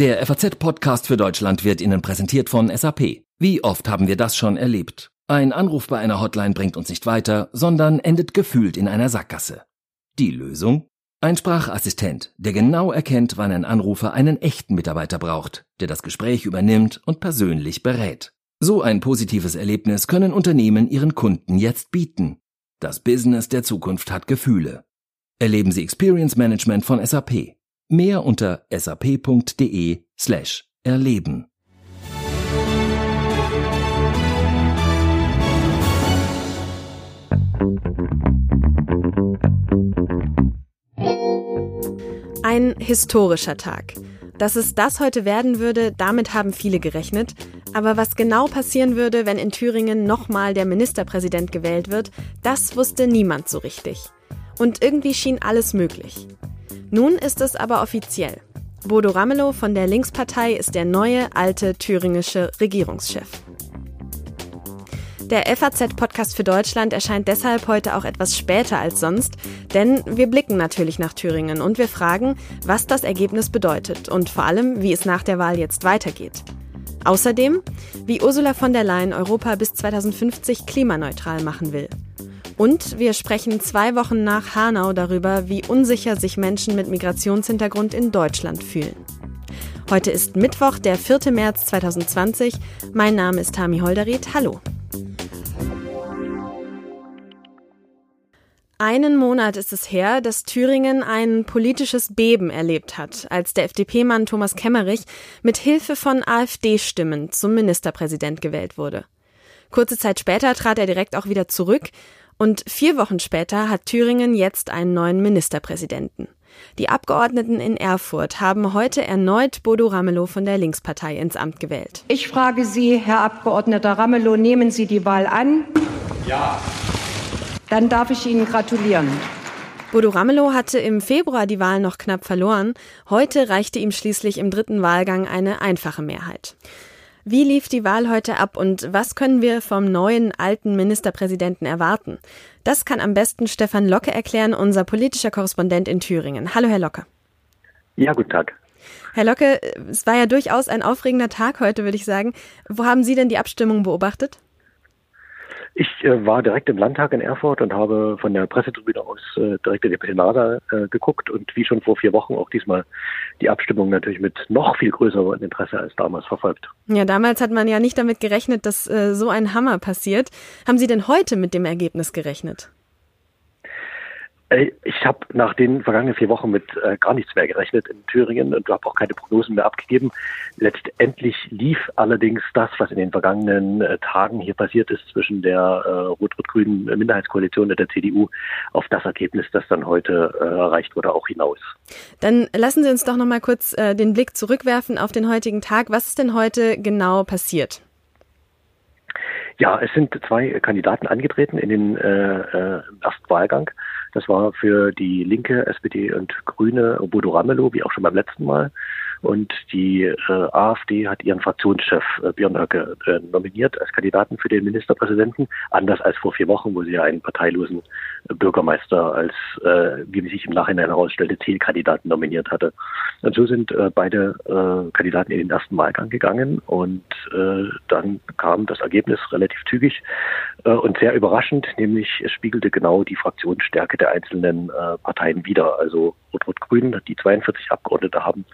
Der FAZ-Podcast für Deutschland wird Ihnen präsentiert von SAP. Wie oft haben wir das schon erlebt? Ein Anruf bei einer Hotline bringt uns nicht weiter, sondern endet gefühlt in einer Sackgasse. Die Lösung? Ein Sprachassistent, der genau erkennt, wann ein Anrufer einen echten Mitarbeiter braucht, der das Gespräch übernimmt und persönlich berät. So ein positives Erlebnis können Unternehmen ihren Kunden jetzt bieten. Das Business der Zukunft hat Gefühle. Erleben Sie Experience Management von SAP. Mehr unter sap.de slash erleben. Ein historischer Tag. Dass es das heute werden würde, damit haben viele gerechnet. Aber was genau passieren würde, wenn in Thüringen nochmal der Ministerpräsident gewählt wird, das wusste niemand so richtig. Und irgendwie schien alles möglich. Nun ist es aber offiziell. Bodo Ramelow von der Linkspartei ist der neue, alte thüringische Regierungschef. Der FAZ-Podcast für Deutschland erscheint deshalb heute auch etwas später als sonst, denn wir blicken natürlich nach Thüringen und wir fragen, was das Ergebnis bedeutet und vor allem, wie es nach der Wahl jetzt weitergeht. Außerdem, wie Ursula von der Leyen Europa bis 2050 klimaneutral machen will. Und wir sprechen zwei Wochen nach Hanau darüber, wie unsicher sich Menschen mit Migrationshintergrund in Deutschland fühlen. Heute ist Mittwoch, der 4. März 2020. Mein Name ist Tami Holderried. Hallo. Einen Monat ist es her, dass Thüringen ein politisches Beben erlebt hat, als der FDP-Mann Thomas Kemmerich mit Hilfe von AfD-Stimmen zum Ministerpräsident gewählt wurde. Kurze Zeit später trat er direkt auch wieder zurück, und vier Wochen später hat Thüringen jetzt einen neuen Ministerpräsidenten. Die Abgeordneten in Erfurt haben heute erneut Bodo Ramelow von der Linkspartei ins Amt gewählt. Ich frage Sie, Herr Abgeordneter Ramelow, nehmen Sie die Wahl an? Ja. Dann darf ich Ihnen gratulieren. Bodo Ramelow hatte im Februar die Wahl noch knapp verloren. Heute reichte ihm schließlich im dritten Wahlgang eine einfache Mehrheit. Wie lief die Wahl heute ab und was können wir vom neuen alten Ministerpräsidenten erwarten? Das kann am besten Stefan Locke erklären, unser politischer Korrespondent in Thüringen. Hallo, Herr Locke. Ja, guten Tag. Herr Locke, es war ja durchaus ein aufregender Tag heute, würde ich sagen. Wo haben Sie denn die Abstimmung beobachtet? Ich äh, war direkt im Landtag in Erfurt und habe von der Pressetribüne aus äh, direkt in die Plenarsaal äh, geguckt und wie schon vor vier Wochen auch diesmal die Abstimmung natürlich mit noch viel größerem Interesse als damals verfolgt. Ja, damals hat man ja nicht damit gerechnet, dass äh, so ein Hammer passiert. Haben Sie denn heute mit dem Ergebnis gerechnet? Ich habe nach den vergangenen vier Wochen mit äh, gar nichts mehr gerechnet in Thüringen und habe auch keine Prognosen mehr abgegeben. Letztendlich lief allerdings das, was in den vergangenen äh, Tagen hier passiert ist zwischen der äh, rot-rot-grünen Minderheitskoalition und der CDU auf das Ergebnis, das dann heute äh, erreicht wurde, auch hinaus. Dann lassen Sie uns doch noch mal kurz äh, den Blick zurückwerfen auf den heutigen Tag. Was ist denn heute genau passiert? Ja, es sind zwei Kandidaten angetreten in den äh, äh, ersten Wahlgang. Das war für die Linke, SPD und Grüne Bodo Ramelow, wie auch schon beim letzten Mal. Und die äh, AfD hat ihren Fraktionschef äh, Björn Höcke äh, nominiert als Kandidaten für den Ministerpräsidenten, anders als vor vier Wochen, wo sie ja einen parteilosen äh, Bürgermeister als, äh, wie sich im Nachhinein herausstellte, Zielkandidaten nominiert hatte. Und so sind äh, beide äh, Kandidaten in den ersten Wahlgang gegangen und äh, dann kam das Ergebnis relativ zügig äh, und sehr überraschend, nämlich es spiegelte genau die Fraktionsstärke der einzelnen äh, Parteien wider. Also Rot-Rot-Grün, die 42 Abgeordnete haben,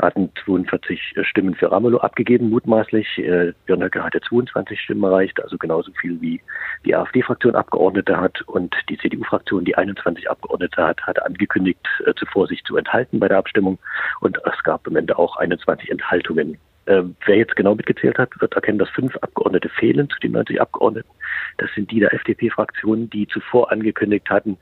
hatten 42 Stimmen für Ramelow abgegeben, mutmaßlich. Äh, Björn Höcke hatte 22 Stimmen erreicht, also genauso viel wie die AfD-Fraktion Abgeordnete hat. Und die CDU-Fraktion, die 21 Abgeordnete hat, hat angekündigt, äh, zuvor sich zu enthalten bei der Abstimmung. Und es gab am Ende auch 21 Enthaltungen. Äh, wer jetzt genau mitgezählt hat, wird erkennen, dass fünf Abgeordnete fehlen zu den 90 Abgeordneten. Das sind die der FDP-Fraktion, die zuvor angekündigt hatten,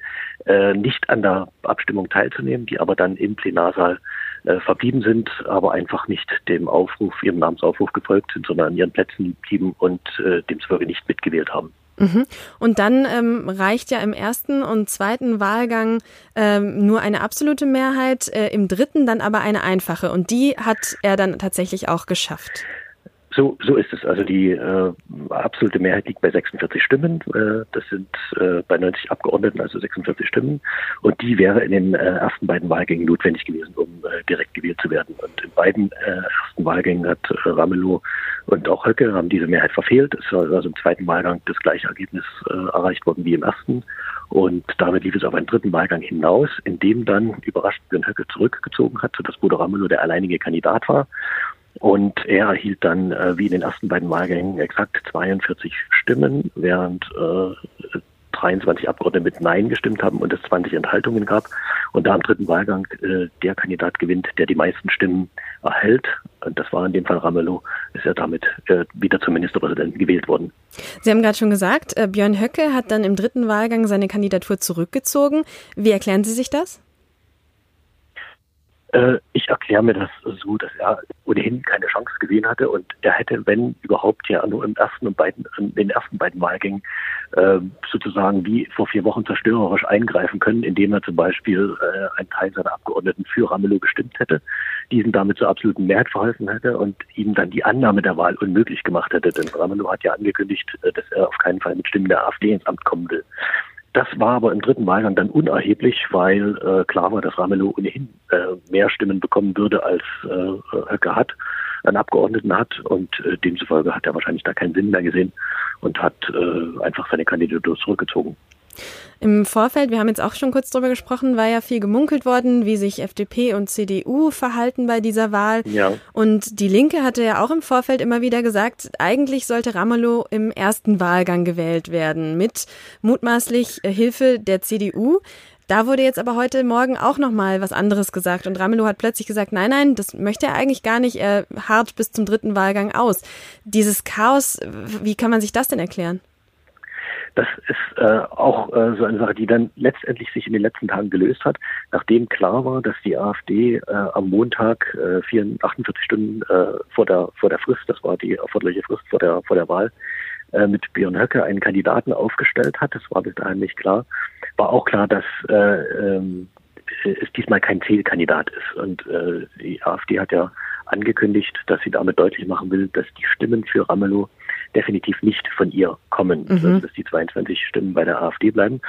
nicht an der Abstimmung teilzunehmen, die aber dann im Plenarsaal äh, verblieben sind, aber einfach nicht dem Aufruf, ihrem Namensaufruf gefolgt sind, sondern an ihren Plätzen blieben und äh, demzufolge nicht mitgewählt haben. Mhm. Und dann ähm, reicht ja im ersten und zweiten Wahlgang ähm, nur eine absolute Mehrheit, äh, im dritten dann aber eine einfache. Und die hat er dann tatsächlich auch geschafft. So, so ist es. Also die äh, absolute Mehrheit liegt bei 46 Stimmen. Äh, das sind äh, bei 90 Abgeordneten, also 46 Stimmen. Und die wäre in den äh, ersten beiden Wahlgängen notwendig gewesen, um äh, direkt gewählt zu werden. Und in beiden äh, ersten Wahlgängen hat äh, Ramelow und auch Höcke haben diese Mehrheit verfehlt. Es war also im zweiten Wahlgang das gleiche Ergebnis äh, erreicht worden wie im ersten. Und damit lief es auf einen dritten Wahlgang hinaus, in dem dann überrascht Björn Höcke zurückgezogen hat, sodass Bodo Ramelow der alleinige Kandidat war. Und er erhielt dann, äh, wie in den ersten beiden Wahlgängen, exakt 42 Stimmen, während äh, 23 Abgeordnete mit Nein gestimmt haben und es 20 Enthaltungen gab. Und da im dritten Wahlgang äh, der Kandidat gewinnt, der die meisten Stimmen erhält, und das war in dem Fall Ramelow, ist er damit äh, wieder zum Ministerpräsidenten gewählt worden. Sie haben gerade schon gesagt, äh, Björn Höcke hat dann im dritten Wahlgang seine Kandidatur zurückgezogen. Wie erklären Sie sich das? Äh, ich erkläre mir das so, dass er ohnehin keine Chance gesehen hatte und er hätte, wenn überhaupt, ja nur im ersten und beiden, in den ersten beiden Wahlgängen äh, sozusagen wie vor vier Wochen zerstörerisch eingreifen können, indem er zum Beispiel äh, einen Teil seiner Abgeordneten für Ramelow gestimmt hätte, diesen damit zur absoluten Mehrheit verholfen hätte und ihm dann die Annahme der Wahl unmöglich gemacht hätte. Denn Ramelow hat ja angekündigt, äh, dass er auf keinen Fall mit Stimmen der AfD ins Amt kommen will. Das war aber im dritten Wahlgang dann unerheblich, weil äh, klar war, dass Ramelow ohnehin äh, mehr Stimmen bekommen würde, als äh, Höcke hat, einen Abgeordneten hat. Und äh, demzufolge hat er wahrscheinlich da keinen Sinn mehr gesehen und hat äh, einfach seine Kandidatur zurückgezogen. Im Vorfeld, wir haben jetzt auch schon kurz drüber gesprochen, war ja viel gemunkelt worden, wie sich FDP und CDU verhalten bei dieser Wahl. Ja. Und die Linke hatte ja auch im Vorfeld immer wieder gesagt, eigentlich sollte Ramelow im ersten Wahlgang gewählt werden, mit mutmaßlich Hilfe der CDU. Da wurde jetzt aber heute Morgen auch nochmal was anderes gesagt und Ramelow hat plötzlich gesagt, nein, nein, das möchte er eigentlich gar nicht, er hart bis zum dritten Wahlgang aus. Dieses Chaos, wie kann man sich das denn erklären? Das ist äh, auch äh, so eine Sache, die dann letztendlich sich in den letzten Tagen gelöst hat, nachdem klar war, dass die AfD äh, am Montag äh, 44, 48 Stunden äh, vor der vor der Frist, das war die erforderliche Frist vor der vor der Wahl, äh, mit Björn Höcke einen Kandidaten aufgestellt hat. Das war bis dahin nicht klar. War auch klar, dass äh, ähm, es diesmal kein Zielkandidat ist. Und äh, die AfD hat ja angekündigt, dass sie damit deutlich machen will, dass die Stimmen für Ramelow definitiv nicht von ihr kommen, mhm. also dass die 22 Stimmen bei der AfD bleiben.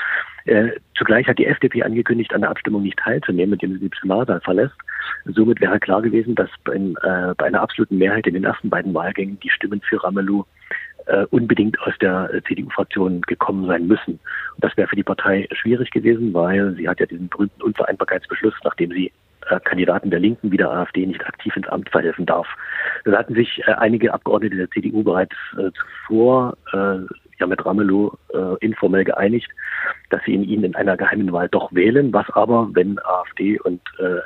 Äh, zugleich hat die FDP angekündigt, an der Abstimmung nicht teilzunehmen, indem sie die Plenarsaal verlässt. Somit wäre klar gewesen, dass bei, äh, bei einer absoluten Mehrheit in den ersten beiden Wahlgängen die Stimmen für Ramelow äh, unbedingt aus der CDU-Fraktion gekommen sein müssen. Und das wäre für die Partei schwierig gewesen, weil sie hat ja diesen berühmten Unvereinbarkeitsbeschluss, nachdem sie äh, Kandidaten der Linken wie der AfD nicht aktiv ins Amt verhelfen darf. Da hatten sich äh, einige Abgeordnete der CDU bereits äh, zuvor äh, ja mit Ramelow äh, informell geeinigt, dass sie ihn in einer geheimen Wahl doch wählen, was aber, wenn AfD und äh,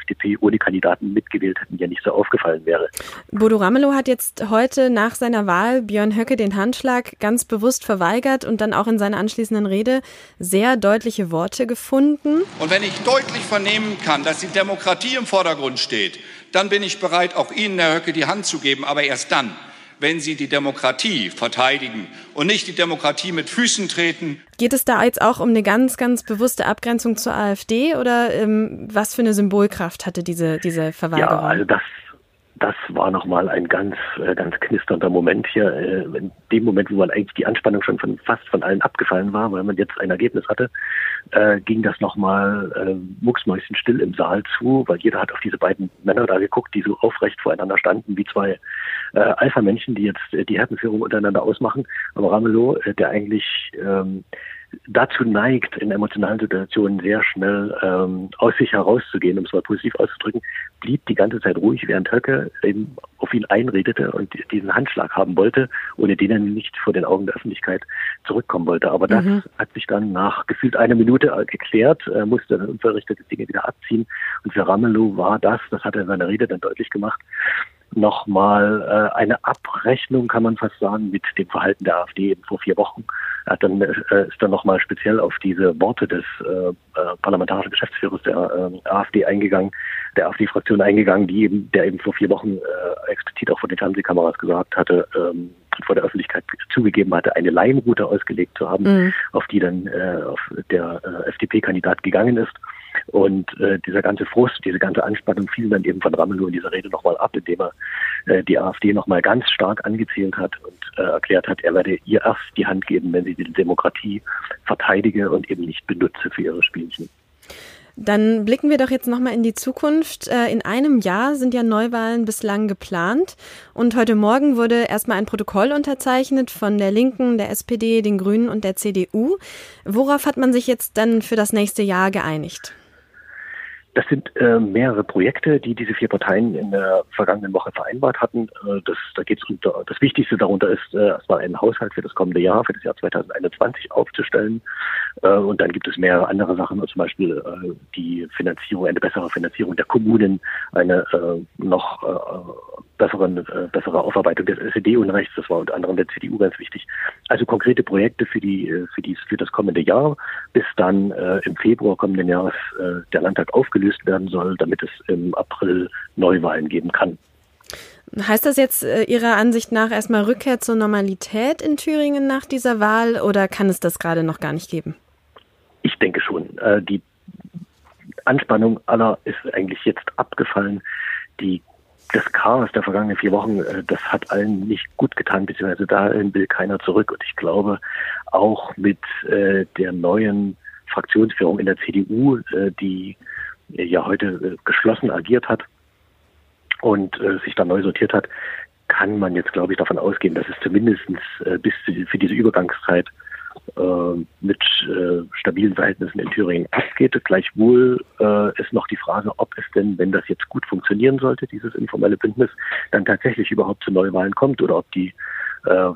FDP ohne Kandidaten mitgewählt hätten, ja nicht so aufgefallen wäre. Bodo Ramelow hat jetzt heute nach seiner Wahl Björn Höcke den Handschlag ganz bewusst verweigert und dann auch in seiner anschließenden Rede sehr deutliche Worte gefunden. Und wenn ich deutlich vernehmen kann, dass die Demokratie im Vordergrund steht, dann bin ich bereit, auch Ihnen, Herr Höcke, die Hand zu geben, aber erst dann, wenn Sie die Demokratie verteidigen und nicht die Demokratie mit Füßen treten. Geht es da jetzt auch um eine ganz, ganz bewusste Abgrenzung zur AfD oder ähm, was für eine Symbolkraft hatte diese, diese Verweigerung? Ja, also das das war nochmal ein ganz, äh, ganz knisternder Moment hier. Äh, in dem Moment, wo man eigentlich die Anspannung schon von fast von allen abgefallen war, weil man jetzt ein Ergebnis hatte, äh, ging das nochmal äh, mucksmäuschenstill im Saal zu, weil jeder hat auf diese beiden Männer da geguckt, die so aufrecht voreinander standen, wie zwei äh, Alpha-Männchen, die jetzt äh, die Herdenführung untereinander ausmachen. Aber Ramelow, äh, der eigentlich ähm, dazu neigt, in emotionalen Situationen sehr schnell ähm, aus sich herauszugehen, um es mal positiv auszudrücken, blieb die ganze Zeit ruhig, während Höcke eben auf ihn einredete und diesen Handschlag haben wollte, ohne den er nicht vor den Augen der Öffentlichkeit zurückkommen wollte. Aber das mhm. hat sich dann nach gefühlt einer Minute geklärt, er musste dann unverrichtete Dinge wieder abziehen. Und für Ramelow war das, das hat er in seiner Rede dann deutlich gemacht, nochmal äh, eine Abrechnung, kann man fast sagen, mit dem Verhalten der AfD eben vor vier Wochen. Er hat dann, äh, ist dann nochmal speziell auf diese Worte des äh, äh, parlamentarischen Geschäftsführers der äh, AfD eingegangen, der AfD-Fraktion eingegangen, die eben, der eben vor vier Wochen äh, explizit auch vor den Fernsehkameras gesagt hatte, ähm, vor der Öffentlichkeit zugegeben hatte, eine Laienroute ausgelegt zu haben, mhm. auf die dann äh, auf der äh, FDP-Kandidat gegangen ist Und äh, dieser ganze Frust, diese ganze Anspannung fiel dann eben von Ramelow in dieser Rede nochmal ab, indem er äh, die AfD nochmal ganz stark angezählt hat und äh, erklärt hat, er werde ihr erst die Hand geben, wenn sie die Demokratie verteidige und eben nicht benutze für ihre Spielchen. Dann blicken wir doch jetzt nochmal in die Zukunft. Äh, in einem Jahr sind ja Neuwahlen bislang geplant. Und heute Morgen wurde erstmal ein Protokoll unterzeichnet von der Linken, der SPD, den Grünen und der CDU. Worauf hat man sich jetzt dann für das nächste Jahr geeinigt? Das sind äh, mehrere Projekte, die diese vier Parteien in der vergangenen Woche vereinbart hatten. Äh, das, da geht's unter, das Wichtigste darunter ist, äh, erstmal einen Haushalt für das kommende Jahr, für das Jahr 2021 aufzustellen. Äh, und dann gibt es mehrere andere Sachen, zum Beispiel äh, die Finanzierung, eine bessere Finanzierung der Kommunen, eine äh, noch äh, besseren, äh, bessere Aufarbeitung des SED-Unrechts. Das war unter anderem der CDU ganz wichtig. Also konkrete Projekte für die, äh, für die, für das kommende Jahr, bis dann äh, im Februar kommenden Jahres äh, der Landtag aufgelöst werden soll, damit es im April Neuwahlen geben kann. Heißt das jetzt äh, Ihrer Ansicht nach erstmal Rückkehr zur Normalität in Thüringen nach dieser Wahl oder kann es das gerade noch gar nicht geben? Ich denke schon. Äh, die Anspannung aller ist eigentlich jetzt abgefallen. Die das Chaos der vergangenen vier Wochen, äh, das hat allen nicht gut getan, beziehungsweise dahin will keiner zurück. Und ich glaube, auch mit der neuen Fraktionsführung in der CDU, die ja heute geschlossen agiert hat und sich dann neu sortiert hat, kann man jetzt, glaube ich, davon ausgehen, dass es zumindest bis für diese Übergangszeit äh, mit äh, stabilen Verhältnissen in Thüringen abgeht. Gleichwohl äh, ist noch die Frage, ob es denn, wenn das jetzt gut funktionieren sollte, dieses informelle Bündnis, dann tatsächlich überhaupt zu Neuwahlen kommt oder ob die äh,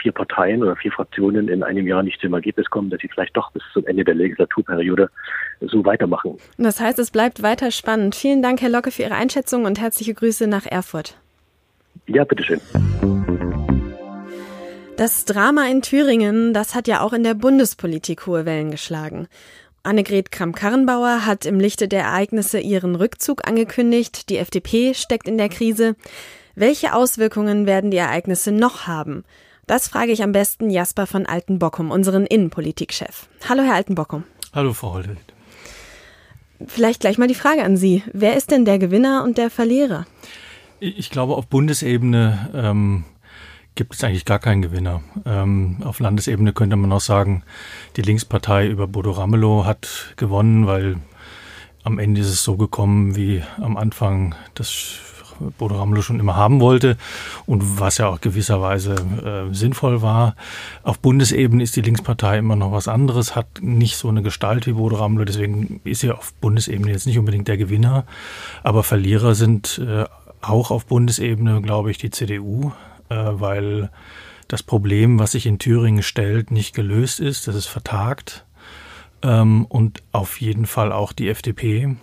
vier Parteien oder vier Fraktionen in einem Jahr nicht zum Ergebnis kommen, dass sie vielleicht doch bis zum Ende der Legislaturperiode so weitermachen. Das heißt, es bleibt weiter spannend. Vielen Dank, Herr Locke, für Ihre Einschätzung und herzliche Grüße nach Erfurt. Ja, bitteschön. Das Drama in Thüringen, das hat ja auch in der Bundespolitik hohe Wellen geschlagen. Annegret Kramp-Karrenbauer hat im Lichte der Ereignisse ihren Rückzug angekündigt. Die FDP steckt in der Krise. Welche Auswirkungen werden die Ereignisse noch haben? Das frage ich am besten Jasper von Altenbockum, unseren Innenpolitikchef. Hallo, Herr Altenbockum. Hallo, Frau Holdet. Vielleicht gleich mal die Frage an Sie. Wer ist denn der Gewinner und der Verlierer? Ich glaube, auf Bundesebene ähm, gibt es eigentlich gar keinen Gewinner. Ähm, auf Landesebene könnte man auch sagen, die Linkspartei über Bodo Ramelow hat gewonnen, weil am Ende ist es so gekommen, wie am Anfang das Bodo Ramelow schon immer haben wollte und was ja auch gewisserweise äh, sinnvoll war. Auf Bundesebene ist die Linkspartei immer noch was anderes, hat nicht so eine Gestalt wie Bodo Ramelow, deswegen ist sie auf Bundesebene jetzt nicht unbedingt der Gewinner, aber Verlierer sind äh, auch auf Bundesebene, glaube ich, die CDU, äh, weil das Problem, was sich in Thüringen stellt, nicht gelöst ist. Das ist vertagt. Ähm, und auf jeden Fall auch die FDP.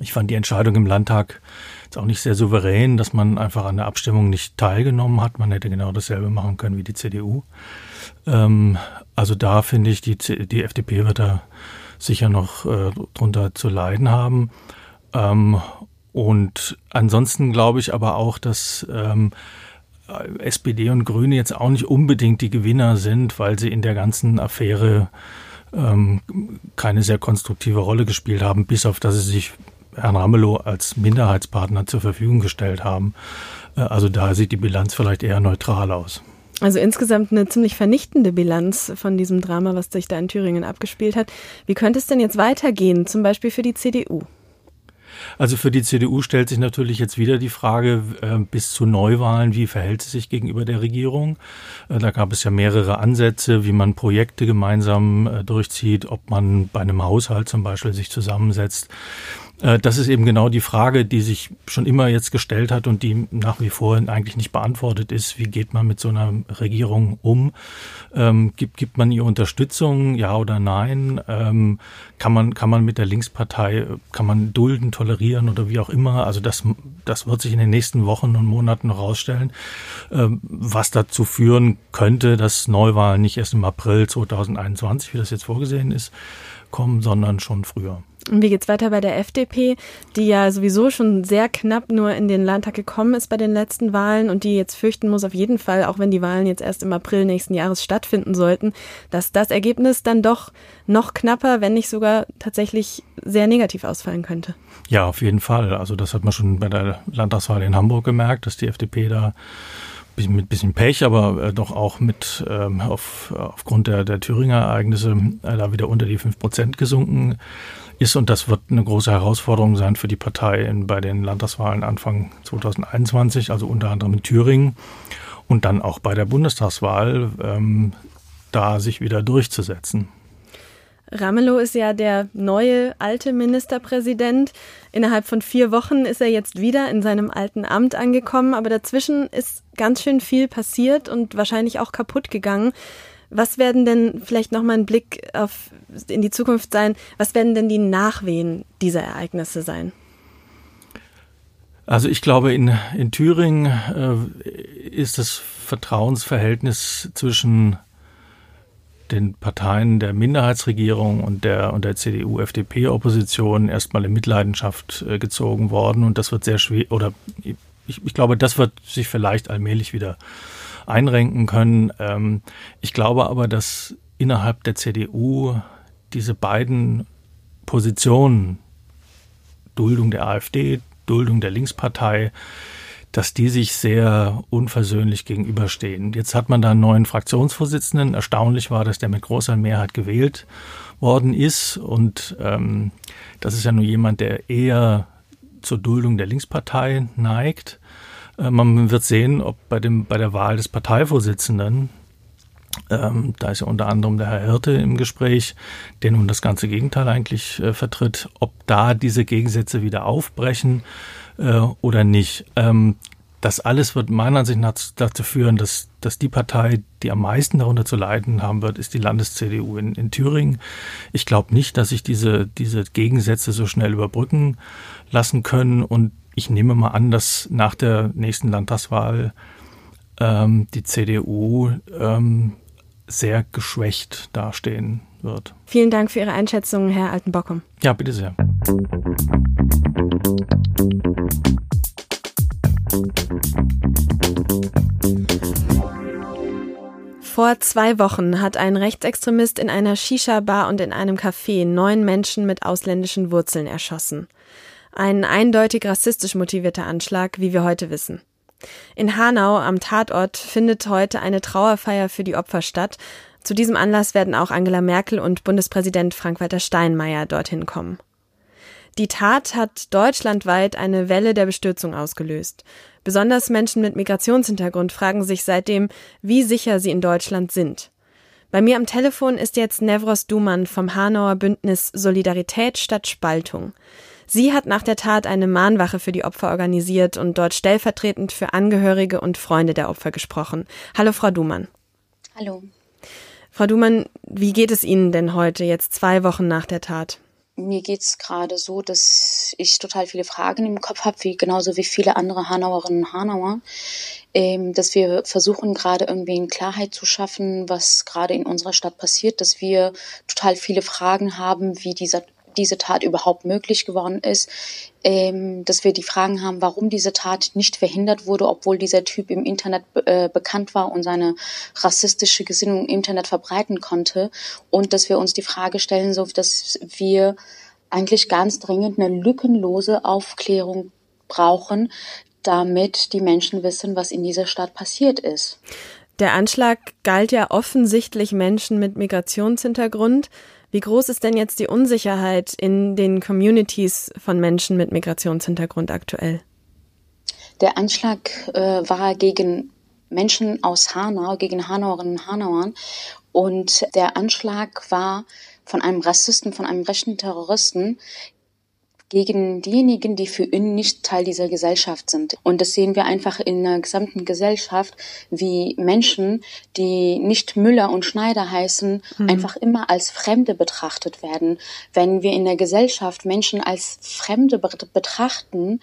Ich fand die Entscheidung im Landtag jetzt auch nicht sehr souverän, dass man einfach an der Abstimmung nicht teilgenommen hat. Man hätte genau dasselbe machen können wie die CDU. Ähm, also da finde ich, die, die FDP wird da sicher noch äh, drunter zu leiden haben. Ähm, und ansonsten glaube ich aber auch, dass ähm, SPD und Grüne jetzt auch nicht unbedingt die Gewinner sind, weil sie in der ganzen Affäre ähm, keine sehr konstruktive Rolle gespielt haben, bis auf dass sie sich Herrn Ramelow als Minderheitspartner zur Verfügung gestellt haben. Äh, also da sieht die Bilanz vielleicht eher neutral aus. Also insgesamt eine ziemlich vernichtende Bilanz von diesem Drama, was sich da in Thüringen abgespielt hat. Wie könnte es denn jetzt weitergehen, zum Beispiel für die CDU? Also für die CDU stellt sich natürlich jetzt wieder die Frage, äh, bis zu Neuwahlen, wie verhält sie sich gegenüber der Regierung? Äh, da gab es ja mehrere Ansätze, wie man Projekte gemeinsam durchzieht, ob man bei einem Haushalt zum Beispiel sich zusammensetzt. Äh, das ist eben genau die Frage, die sich schon immer jetzt gestellt hat und die nach wie vor eigentlich nicht beantwortet ist. Wie geht man mit so einer Regierung um? Ähm, gibt, gibt man ihr Unterstützung, ja oder nein? Ähm, kann man, kann man mit der Linkspartei, kann man dulden, tolerieren oder wie auch immer? Also das, das wird sich in den nächsten Wochen und Monaten noch rausstellen, ähm, was dazu führen könnte, dass Neuwahlen nicht erst im April 2021, wie das jetzt vorgesehen ist, kommen, sondern schon früher. Und wie geht's weiter bei der FDP, die ja sowieso schon sehr knapp nur in den Landtag gekommen ist bei den letzten Wahlen und die jetzt fürchten muss, auf jeden Fall, auch wenn die Wahlen jetzt erst im April nächsten Jahres stattfinden sollten, dass das Ergebnis dann doch noch knapper, wenn nicht sogar tatsächlich sehr negativ ausfallen könnte. Ja, auf jeden Fall. Also das hat man schon bei der Landtagswahl in Hamburg gemerkt, dass die FDP da mit bisschen Pech, aber äh, doch auch mit ähm, auf, aufgrund der, der Thüringer Ereignisse äh, da wieder unter die fünf Prozent gesunken ist. Und das wird eine große Herausforderung sein für die Partei in, bei den Landtagswahlen Anfang 2021, also unter anderem in Thüringen und dann auch bei der Bundestagswahl, ähm, da sich wieder durchzusetzen. Ramelow ist ja der neue alte Ministerpräsident. Innerhalb von vier Wochen ist er jetzt wieder in seinem alten Amt angekommen, aber dazwischen ist ganz schön viel passiert und wahrscheinlich auch kaputt gegangen. Was werden denn vielleicht nochmal ein Blick auf, in die Zukunft sein? Was werden denn die Nachwehen dieser Ereignisse sein? Also ich glaube, in, in Thüringen äh, ist das Vertrauensverhältnis zwischen den Parteien der Minderheitsregierung und der, und der CDU-FDP-Opposition erstmal in Mitleidenschaft äh, gezogen worden. Und das wird sehr schwer, oder ich, ich glaube, das wird sich vielleicht allmählich wieder einrenken können. Ähm, ich glaube aber, dass innerhalb der CDU diese beiden Positionen, Duldung der AfD, Duldung der Linkspartei, dass die sich sehr unversöhnlich gegenüberstehen. Jetzt hat man da einen neuen Fraktionsvorsitzenden. Erstaunlich war, dass der mit großer Mehrheit gewählt worden ist. Und ähm, das ist ja nur jemand, der eher zur Duldung der Linkspartei neigt. Äh, man wird sehen, ob bei, dem, bei der Wahl des Parteivorsitzenden, ähm, da ist ja unter anderem der Herr Hirte im Gespräch, der nun das ganze Gegenteil eigentlich äh, vertritt, ob da diese Gegensätze wieder aufbrechen äh, oder nicht. Ähm, das alles wird meiner Ansicht nach dazu führen, dass, dass die Partei, die am meisten darunter zu leiden haben wird, ist die Landes-CDU in, in Thüringen. Ich glaube nicht, dass sich diese, diese Gegensätze so schnell überbrücken lassen können. Und ich nehme mal an, dass nach der nächsten Landtagswahl ähm, die CDU ähm, sehr geschwächt dastehen wird. Vielen Dank für Ihre Einschätzung, Herr Altenbockum. Ja, bitte sehr. Vor zwei Wochen hat ein Rechtsextremist in einer Shisha-Bar und in einem Café neun Menschen mit ausländischen Wurzeln erschossen. Ein eindeutig rassistisch motivierter Anschlag, wie wir heute wissen. In Hanau am Tatort findet heute eine Trauerfeier für die Opfer statt. Zu diesem Anlass werden auch Angela Merkel und Bundespräsident Frank-Walter Steinmeier dorthin kommen. Die Tat hat deutschlandweit eine Welle der Bestürzung ausgelöst. Besonders Menschen mit Migrationshintergrund fragen sich seitdem, wie sicher sie in Deutschland sind. Bei mir am Telefon ist jetzt Nevros Duman vom Hanauer Bündnis Solidarität statt Spaltung. Sie hat nach der Tat eine Mahnwache für die Opfer organisiert und dort stellvertretend für Angehörige und Freunde der Opfer gesprochen. Hallo, Frau Dumann. Hallo. Frau Dumann, wie geht es Ihnen denn heute, jetzt zwei Wochen nach der Tat? mir geht's gerade so, dass ich total viele Fragen im Kopf habe, wie genauso wie viele andere Hanauerinnen und Hanauer. Ähm, dass wir versuchen gerade irgendwie in Klarheit zu schaffen, was gerade in unserer Stadt passiert, dass wir total viele Fragen haben, wie dieser diese Tat überhaupt möglich geworden ist, ähm, dass wir die Fragen haben, warum diese Tat nicht verhindert wurde, obwohl dieser Typ im Internet äh, bekannt war und seine rassistische Gesinnung im Internet verbreiten konnte und dass wir uns die Frage stellen, so dass wir eigentlich ganz dringend eine lückenlose Aufklärung brauchen, damit die Menschen wissen, was in dieser Stadt passiert ist. Der Anschlag galt ja offensichtlich Menschen mit Migrationshintergrund. Wie groß ist denn jetzt die Unsicherheit in den Communities von Menschen mit Migrationshintergrund aktuell? Der Anschlag äh, war gegen Menschen aus Hanau, gegen Hanauerinnen und Hanauern. Und der Anschlag war von einem Rassisten, von einem rechten Terroristen gegen diejenigen, die für ihn nicht Teil dieser Gesellschaft sind. Und das sehen wir einfach in der gesamten Gesellschaft, wie Menschen, die nicht Müller und Schneider heißen, mhm. einfach immer als Fremde betrachtet werden. Wenn wir in der Gesellschaft Menschen als Fremde betrachten,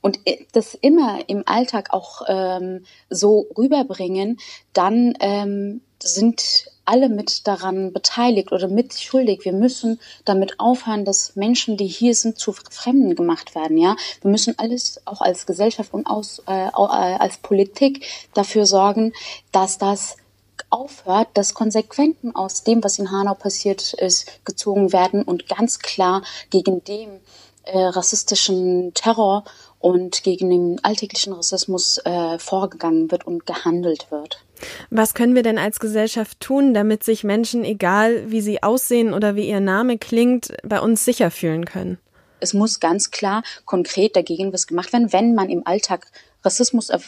und das immer im Alltag auch ähm, so rüberbringen, dann ähm, sind alle mit daran beteiligt oder mitschuldig. Wir müssen damit aufhören, dass Menschen, die hier sind, zu Fremden gemacht werden. Ja, wir müssen alles auch als Gesellschaft und aus, äh, äh als Politik dafür sorgen, dass das aufhört, dass Konsequenzen aus dem, was in Hanau passiert ist, gezogen werden und ganz klar gegen den äh, rassistischen Terror und gegen den alltäglichen Rassismus äh, vorgegangen wird und gehandelt wird. Was können wir denn als Gesellschaft tun, damit sich Menschen, egal wie sie aussehen oder wie ihr Name klingt, bei uns sicher fühlen können? Es muss ganz klar konkret dagegen was gemacht werden, wenn man im Alltag Rassismus, äh,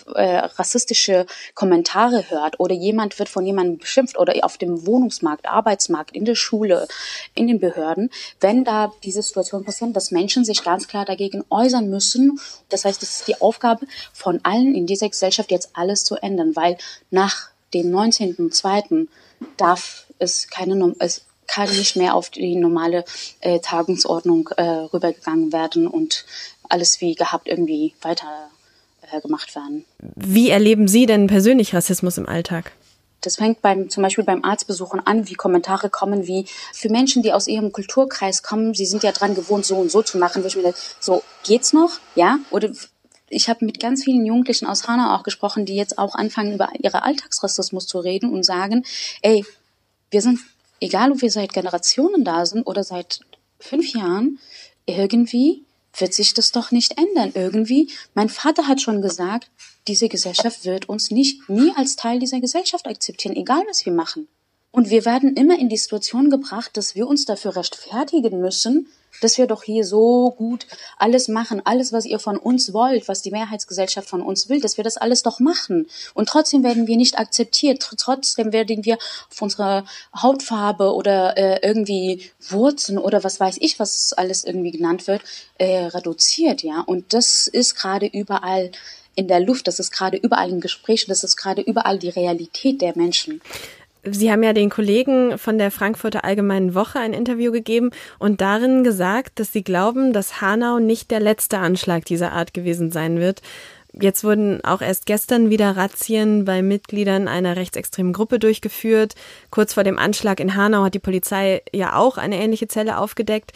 rassistische Kommentare hört oder jemand wird von jemandem beschimpft oder auf dem Wohnungsmarkt, Arbeitsmarkt, in der Schule, in den Behörden, wenn da diese Situation passiert, dass Menschen sich ganz klar dagegen äußern müssen. Das heißt, es ist die Aufgabe von allen in dieser Gesellschaft jetzt alles zu ändern, weil nach dem 19.02. darf es keine, es kann nicht mehr auf die normale äh, Tagungsordnung äh, rübergegangen werden und alles wie gehabt irgendwie weiter gemacht werden. Wie erleben Sie denn persönlich Rassismus im Alltag? Das fängt beim, zum Beispiel beim Arztbesuchen an, wie Kommentare kommen, wie für Menschen, die aus ihrem Kulturkreis kommen, sie sind ja dran gewohnt, so und so zu machen, wo ich mir denke, so, geht's noch? Ja? Oder ich habe mit ganz vielen Jugendlichen aus Hanau auch gesprochen, die jetzt auch anfangen, über ihre Alltagsrassismus zu reden und sagen, ey, wir sind, egal ob wir seit Generationen da sind oder seit fünf Jahren, irgendwie wird sich das doch nicht ändern. Irgendwie, mein Vater hat schon gesagt, diese Gesellschaft wird uns nicht nie als Teil dieser Gesellschaft akzeptieren, egal was wir machen. Und wir werden immer in die Situation gebracht, dass wir uns dafür rechtfertigen müssen, dass wir doch hier so gut alles machen, alles, was ihr von uns wollt, was die Mehrheitsgesellschaft von uns will, dass wir das alles doch machen. Und trotzdem werden wir nicht akzeptiert, trotzdem werden wir auf unsere Hautfarbe oder äh, irgendwie Wurzeln oder was weiß ich, was alles irgendwie genannt wird, äh, reduziert, ja. Und das ist gerade überall in der Luft, das ist gerade überall im Gespräch, das ist gerade überall die Realität der Menschen. Sie haben ja den Kollegen von der Frankfurter Allgemeinen Woche ein Interview gegeben und darin gesagt, dass Sie glauben, dass Hanau nicht der letzte Anschlag dieser Art gewesen sein wird. Jetzt wurden auch erst gestern wieder Razzien bei Mitgliedern einer rechtsextremen Gruppe durchgeführt. Kurz vor dem Anschlag in Hanau hat die Polizei ja auch eine ähnliche Zelle aufgedeckt.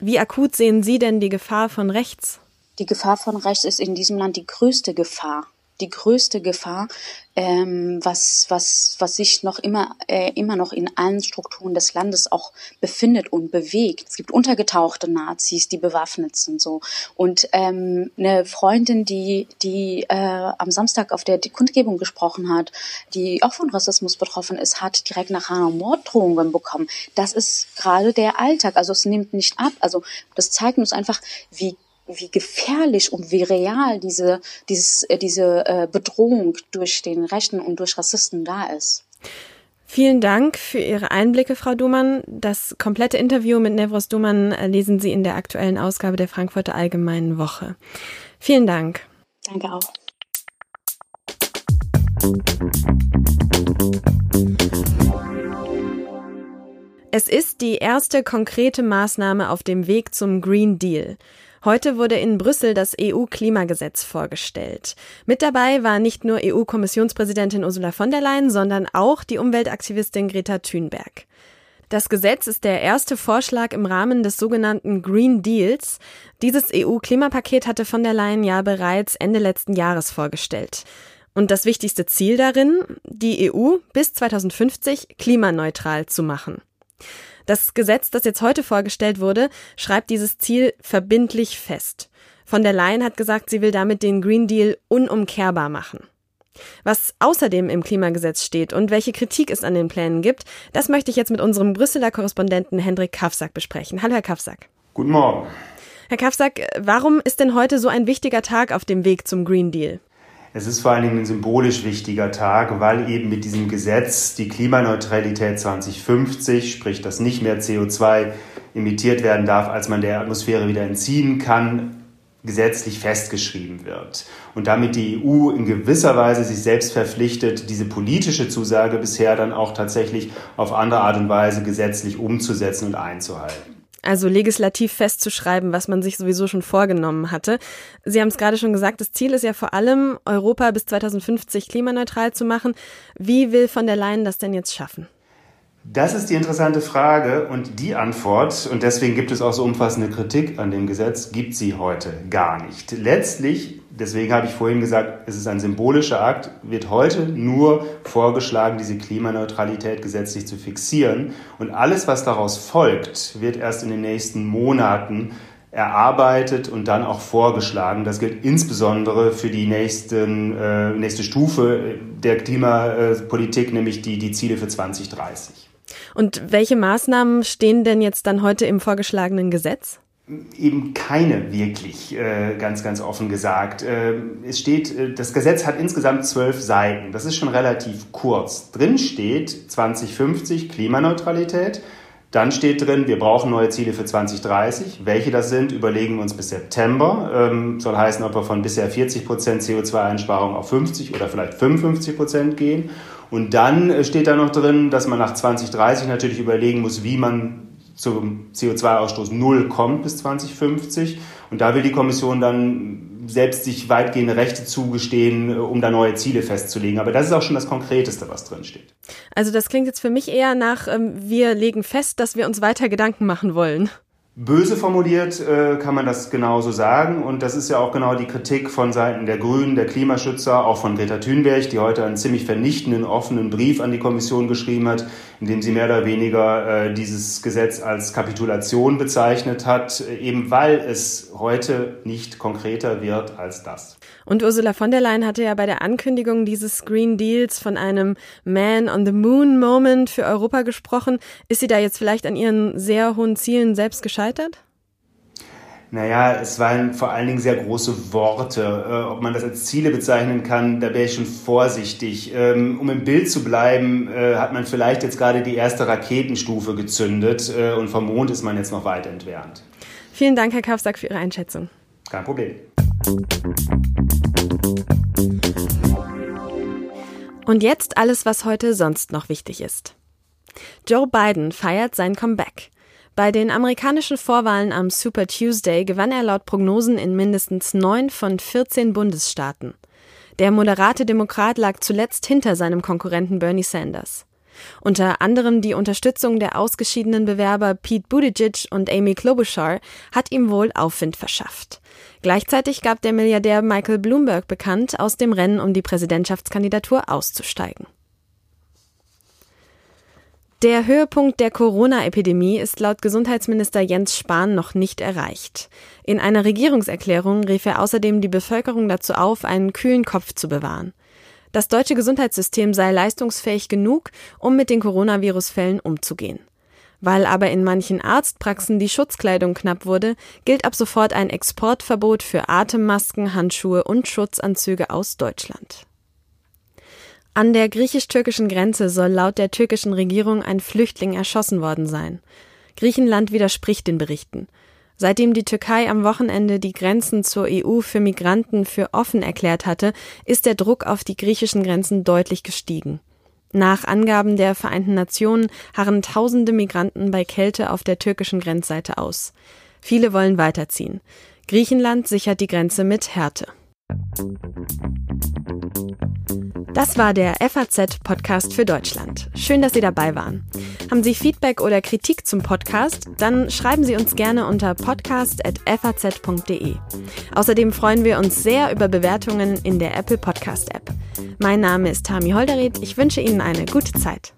Wie akut sehen Sie denn die Gefahr von rechts? Die Gefahr von rechts ist in diesem Land die größte Gefahr die größte Gefahr, ähm, was, was, was sich noch immer, äh, immer noch in allen Strukturen des Landes auch befindet und bewegt. Es gibt untergetauchte Nazis, die bewaffnet sind so. Und ähm, eine Freundin, die, die äh, am Samstag auf der Kundgebung gesprochen hat, die auch von Rassismus betroffen ist, hat direkt nach Hanau Morddrohungen bekommen. Das ist gerade der Alltag. Also es nimmt nicht ab. Also das zeigt uns einfach, wie wie gefährlich und wie real diese, dieses, äh, diese äh, Bedrohung durch den Rechten und durch Rassisten da ist. Vielen Dank für Ihre Einblicke, Frau Dumann. Das komplette Interview mit Nevros Dumann äh, lesen Sie in der aktuellen Ausgabe der Frankfurter Allgemeinen Woche. Vielen Dank. Danke auch. Es ist die erste konkrete Maßnahme auf dem Weg zum Green Deal. Heute wurde in Brüssel das EU-Klimagesetz vorgestellt. Mit dabei war nicht nur EU-Kommissionspräsidentin Ursula von der Leyen, sondern auch die Umweltaktivistin Greta Thunberg. Das Gesetz ist der erste Vorschlag im Rahmen des sogenannten Green Deals. Dieses EU-Klimapaket hatte von der Leyen ja bereits Ende letzten Jahres vorgestellt. Und das wichtigste Ziel darin, die EU bis 2050 klimaneutral zu machen. Das Gesetz, das jetzt heute vorgestellt wurde, schreibt dieses Ziel verbindlich fest. Von der Leyen hat gesagt, sie will damit den Green Deal unumkehrbar machen. Was außerdem im Klimagesetz steht und welche Kritik es an den Plänen gibt, das möchte ich jetzt mit unserem Brüsseler Korrespondenten Hendrik Kafsack besprechen. Hallo, Herr Kafsack. Guten Morgen. Herr Kafsack, warum ist denn heute so ein wichtiger Tag auf dem Weg zum Green Deal? Es ist vor allen Dingen ein symbolisch wichtiger Tag, weil eben mit diesem Gesetz die Klimaneutralität 2050, sprich dass nicht mehr CO2 emittiert werden darf, als man der Atmosphäre wieder entziehen kann, gesetzlich festgeschrieben wird. Und damit die EU in gewisser Weise sich selbst verpflichtet, diese politische Zusage bisher dann auch tatsächlich auf andere Art und Weise gesetzlich umzusetzen und einzuhalten also legislativ festzuschreiben, was man sich sowieso schon vorgenommen hatte. Sie haben es gerade schon gesagt, das Ziel ist ja vor allem, Europa bis 2050 klimaneutral zu machen. Wie will von der Leyen das denn jetzt schaffen? Das ist die interessante Frage und die Antwort, und deswegen gibt es auch so umfassende Kritik an dem Gesetz, gibt sie heute gar nicht. Letztlich, deswegen habe ich vorhin gesagt, es ist ein symbolischer Akt, wird heute nur vorgeschlagen, diese Klimaneutralität gesetzlich zu fixieren. Und alles, was daraus folgt, wird erst in den nächsten Monaten erarbeitet und dann auch vorgeschlagen. Das gilt insbesondere für die nächsten, äh, nächste Stufe der Klimapolitik, nämlich die, die Ziele für 2030. Und welche Maßnahmen stehen denn jetzt dann heute im vorgeschlagenen Gesetz? Eben keine wirklich, äh, ganz, ganz offen gesagt. Äh, es steht, äh, das Gesetz hat insgesamt zwölf Seiten. Das ist schon relativ kurz. Drin steht 2050 Klimaneutralität. Dann steht drin, wir brauchen neue Ziele für 2030. Welche das sind, überlegen wir uns bis September. Ähm, soll heißen, ob wir von bisher 40 Prozent CO2-Einsparung auf 50 oder vielleicht 55 Prozent gehen. Und dann äh, steht da noch drin, dass man nach 2030 natürlich überlegen muss, wie man zum CO2-Ausstoß null kommt bis 2050. Und da will die Kommission dann selbst sich weitgehende Rechte zugestehen, äh, um da neue Ziele festzulegen. Aber das ist auch schon das Konkreteste, was drin steht. Also das klingt jetzt für mich eher nach, ähm, wir legen fest, dass wir uns weiter Gedanken machen wollen. Böse formuliert äh, kann man das genauso sagen. Und das ist ja auch genau die Kritik von Seiten der Grünen, der Klimaschützer, auch von Greta Thunberg, die heute einen ziemlich vernichtenden, offenen Brief an die Kommission geschrieben hat, in dem sie mehr oder weniger äh, dieses Gesetz als Kapitulation bezeichnet hat, eben weil es heute nicht konkreter wird als das. Und Ursula von der Leyen hatte ja bei der Ankündigung dieses Green Deals von einem Man on the Moon Moment für Europa gesprochen. Ist sie da jetzt vielleicht an ihren sehr hohen Zielen selbst gescheitert? Naja, es waren vor allen Dingen sehr große Worte. Äh, ob man das als Ziele bezeichnen kann, da wäre ich schon vorsichtig. Ähm, um im Bild zu bleiben, äh, hat man vielleicht jetzt gerade die erste Raketenstufe gezündet äh, und vom Mond ist man jetzt noch weit entfernt. Vielen Dank, Herr Kaufsack, für Ihre Einschätzung. Kein Problem. Und jetzt alles, was heute sonst noch wichtig ist. Joe Biden feiert sein Comeback. Bei den amerikanischen Vorwahlen am Super Tuesday gewann er laut Prognosen in mindestens neun von 14 Bundesstaaten. Der moderate Demokrat lag zuletzt hinter seinem Konkurrenten Bernie Sanders. Unter anderem die Unterstützung der ausgeschiedenen Bewerber Pete Buttigieg und Amy Klobuchar hat ihm wohl Aufwind verschafft. Gleichzeitig gab der Milliardär Michael Bloomberg bekannt, aus dem Rennen um die Präsidentschaftskandidatur auszusteigen. Der Höhepunkt der Corona-Epidemie ist laut Gesundheitsminister Jens Spahn noch nicht erreicht. In einer Regierungserklärung rief er außerdem die Bevölkerung dazu auf, einen kühlen Kopf zu bewahren. Das deutsche Gesundheitssystem sei leistungsfähig genug, um mit den Coronavirus-Fällen umzugehen. Weil aber in manchen Arztpraxen die Schutzkleidung knapp wurde, gilt ab sofort ein Exportverbot für Atemmasken, Handschuhe und Schutzanzüge aus Deutschland. An der griechisch-türkischen Grenze soll laut der türkischen Regierung ein Flüchtling erschossen worden sein. Griechenland widerspricht den Berichten. Seitdem die Türkei am Wochenende die Grenzen zur EU für Migranten für offen erklärt hatte, ist der Druck auf die griechischen Grenzen deutlich gestiegen. Nach Angaben der Vereinten Nationen harren tausende Migranten bei Kälte auf der türkischen Grenzseite aus. Viele wollen weiterziehen. Griechenland sichert die Grenze mit Härte. Das war der FAZ-Podcast für Deutschland. Schön, dass Sie dabei waren. Haben Sie Feedback oder Kritik zum Podcast? Dann schreiben Sie uns gerne unter podcast.faz.de. Außerdem freuen wir uns sehr über Bewertungen in der Apple Podcast App. Mein Name ist Tami Holderried. Ich wünsche Ihnen eine gute Zeit.